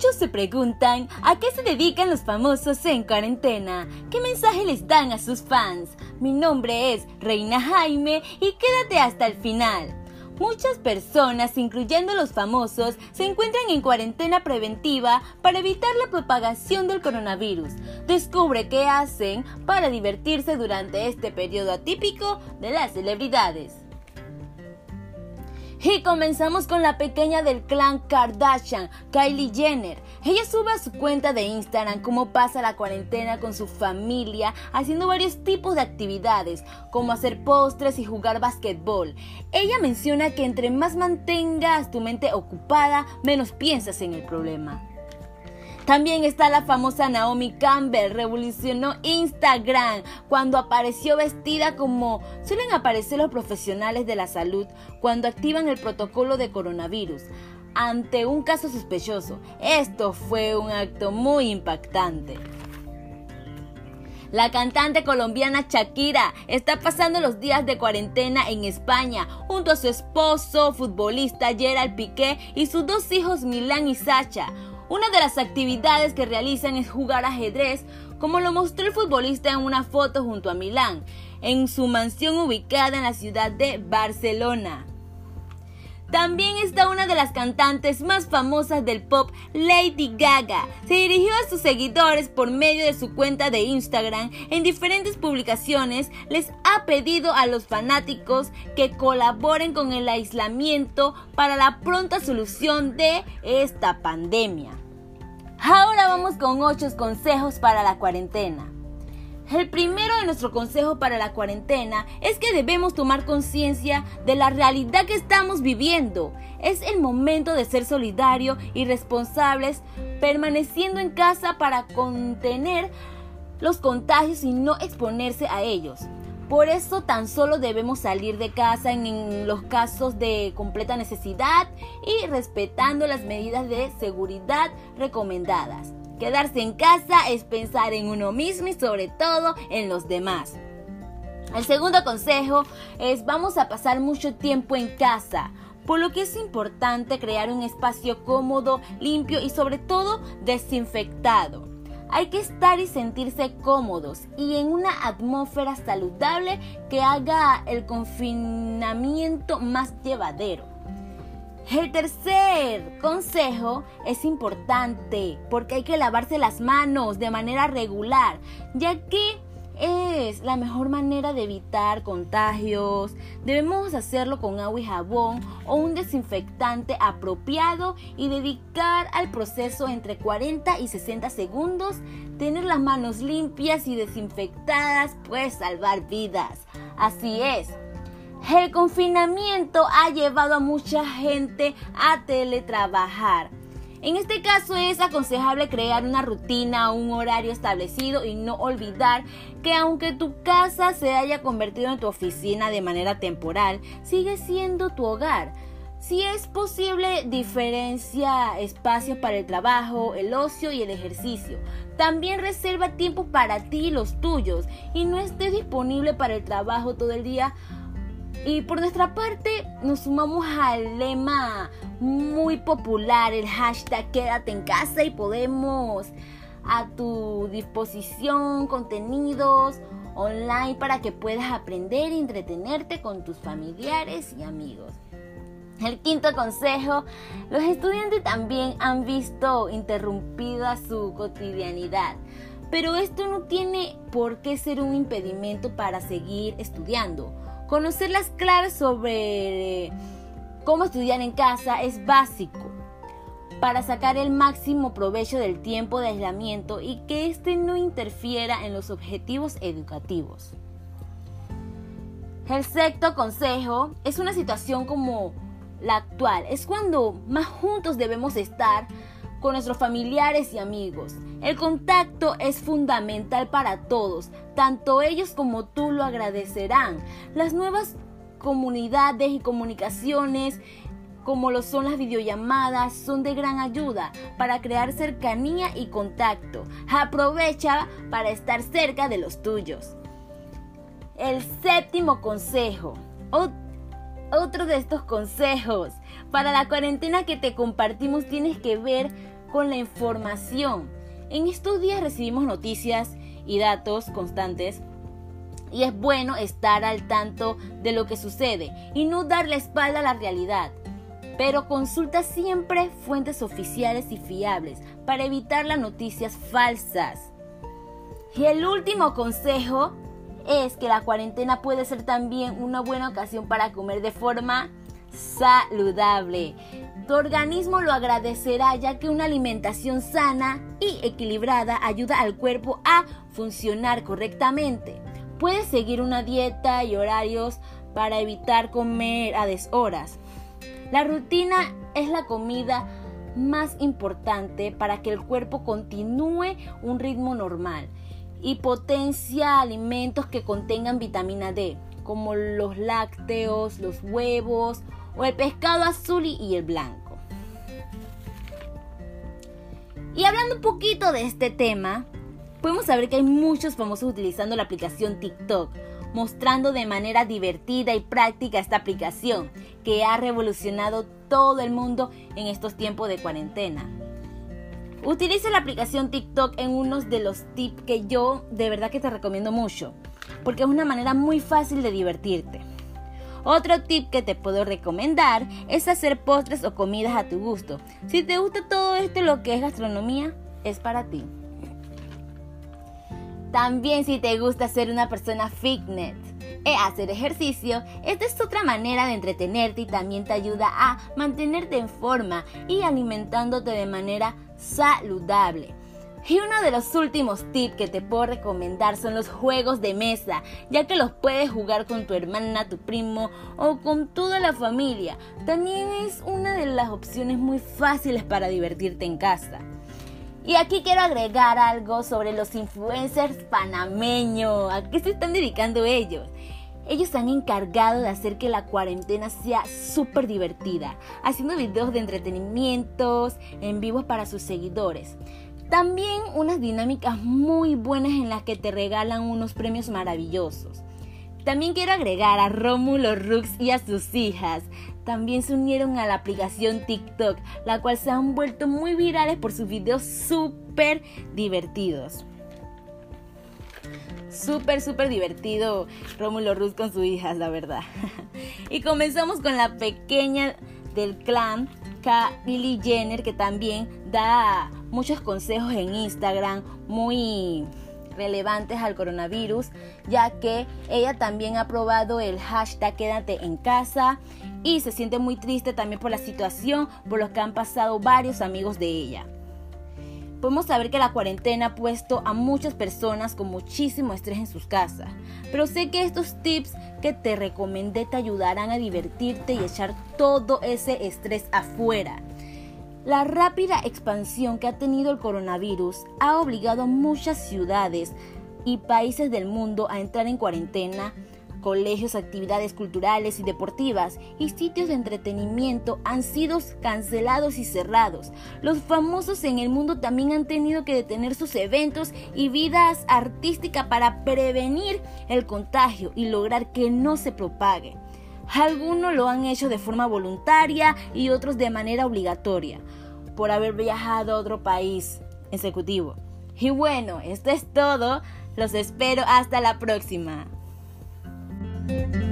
Muchos se preguntan a qué se dedican los famosos en cuarentena, qué mensaje les dan a sus fans. Mi nombre es Reina Jaime y quédate hasta el final. Muchas personas, incluyendo los famosos, se encuentran en cuarentena preventiva para evitar la propagación del coronavirus. Descubre qué hacen para divertirse durante este periodo atípico de las celebridades. Y comenzamos con la pequeña del clan Kardashian, Kylie Jenner. Ella sube a su cuenta de Instagram cómo pasa la cuarentena con su familia, haciendo varios tipos de actividades, como hacer postres y jugar basquetbol. Ella menciona que entre más mantengas tu mente ocupada, menos piensas en el problema. También está la famosa Naomi Campbell, revolucionó Instagram cuando apareció vestida como suelen aparecer los profesionales de la salud cuando activan el protocolo de coronavirus ante un caso sospechoso. Esto fue un acto muy impactante. La cantante colombiana Shakira está pasando los días de cuarentena en España junto a su esposo, futbolista Gerald Piqué y sus dos hijos Milán y Sacha. Una de las actividades que realizan es jugar ajedrez, como lo mostró el futbolista en una foto junto a Milán, en su mansión ubicada en la ciudad de Barcelona. También está una de las cantantes más famosas del pop, Lady Gaga. Se dirigió a sus seguidores por medio de su cuenta de Instagram. En diferentes publicaciones les ha pedido a los fanáticos que colaboren con el aislamiento para la pronta solución de esta pandemia. Ahora vamos con 8 consejos para la cuarentena. El primero de nuestro consejo para la cuarentena es que debemos tomar conciencia de la realidad que estamos viviendo. Es el momento de ser solidario y responsables, permaneciendo en casa para contener los contagios y no exponerse a ellos. Por eso tan solo debemos salir de casa en, los casos de completa necesidad y respetando las medidas de seguridad recomendadas. Quedarse en casa es pensar en uno mismo y sobre todo en los demás. El segundo consejo es vamos a pasar mucho tiempo en casa, por lo que es importante crear un espacio cómodo, limpio y sobre todo desinfectado. Hay que estar y sentirse cómodos y en una atmósfera saludable que haga el confinamiento más llevadero. El tercer consejo es importante porque hay que lavarse las manos de manera regular, ya que es la mejor manera de evitar contagios. Debemos hacerlo con agua y jabón o un desinfectante apropiado y dedicar al proceso entre 40 y 60 segundos. Tener las manos limpias y desinfectadas puede salvar vidas. Así es. El confinamiento ha llevado a mucha gente a teletrabajar en este caso es aconsejable crear una rutina, un horario establecido y no olvidar que aunque tu casa se haya convertido en tu oficina de manera temporal, sigue siendo tu hogar. Si es posible, diferencia espacios para el trabajo, el ocio y el ejercicio. También reserva tiempo para ti y los tuyos y no estés disponible para el trabajo todo el día y por nuestra parte nos sumamos al lema muy popular, el hashtag quédate en casa y podemos a tu disposición contenidos online para que puedas aprender y entretenerte con tus familiares y amigos. El quinto consejo, los estudiantes también han visto interrumpida su cotidianidad, pero esto no tiene por qué ser un impedimento para seguir estudiando. Conocer las claves sobre cómo estudiar en casa es básico para sacar el máximo provecho del tiempo de aislamiento y que éste no interfiera en los objetivos educativos. El sexto consejo es una situación como la actual. Es cuando más juntos debemos estar con nuestros familiares y amigos. El contacto es fundamental para todos, tanto ellos como tú lo agradecerán. Las nuevas comunidades y comunicaciones como lo son las videollamadas, son de gran ayuda para crear cercanía y contacto. Aprovecha para estar cerca de los tuyos. El séptimo consejo. Otro de estos consejos. Para la cuarentena que te compartimos tienes que ver con la información. En estos días recibimos noticias y datos constantes y es bueno estar al tanto de lo que sucede y no dar la espalda a la realidad. Pero consulta siempre fuentes oficiales y fiables para evitar las noticias falsas. Y el último consejo es que la cuarentena puede ser también una buena ocasión para comer de forma saludable. Tu organismo lo agradecerá ya que una alimentación sana y equilibrada ayuda al cuerpo a funcionar correctamente. Puedes seguir una dieta y horarios para evitar comer a deshoras. La rutina es la comida más importante para que el cuerpo continúe un ritmo normal y potencia alimentos que contengan vitamina D, como los lácteos, los huevos o el pescado azul y el blanco. Y hablando un poquito de este tema, podemos saber que hay muchos famosos utilizando la aplicación TikTok, mostrando de manera divertida y práctica esta aplicación que ha revolucionado todo el mundo en estos tiempos de cuarentena. Utiliza la aplicación TikTok en unos de los tips que yo de verdad que te recomiendo mucho, porque es una manera muy fácil de divertirte. Otro tip que te puedo recomendar es hacer postres o comidas a tu gusto. Si te gusta todo esto, lo que es gastronomía, es para ti. También si te gusta ser una persona fitness e hacer ejercicio, esta es otra manera de entretenerte y también te ayuda a mantenerte en forma y alimentándote de manera saludable. Y uno de los últimos tips que te puedo recomendar son los juegos de mesa, ya que los puedes jugar con tu hermana, tu primo o con toda la familia. También es una de las opciones muy fáciles para divertirte en casa. Y aquí quiero agregar algo sobre los influencers panameños. ¿A qué se están dedicando ellos? Ellos se han encargado de hacer que la cuarentena sea súper divertida, haciendo videos de entretenimientos en vivo para sus seguidores. También unas dinámicas muy buenas en las que te regalan unos premios maravillosos. También quiero agregar a Rómulo Rux y a sus hijas. También se unieron a la aplicación TikTok, la cual se han vuelto muy virales por sus videos súper divertidos. Súper, súper divertido Rómulo Rux con sus hijas, la verdad. y comenzamos con la pequeña del clan, Kylie Jenner, que también da muchos consejos en Instagram muy relevantes al coronavirus, ya que ella también ha probado el hashtag quédate en casa y se siente muy triste también por la situación por lo que han pasado varios amigos de ella. Podemos saber que la cuarentena ha puesto a muchas personas con muchísimo estrés en sus casas, pero sé que estos tips que te recomendé te ayudarán a divertirte y echar todo ese estrés afuera. La rápida expansión que ha tenido el coronavirus ha obligado a muchas ciudades y países del mundo a entrar en cuarentena. Colegios, actividades culturales y deportivas y sitios de entretenimiento han sido cancelados y cerrados. Los famosos en el mundo también han tenido que detener sus eventos y vidas artísticas para prevenir el contagio y lograr que no se propague. Algunos lo han hecho de forma voluntaria y otros de manera obligatoria, por haber viajado a otro país ejecutivo. Y bueno, esto es todo. Los espero hasta la próxima. Bye.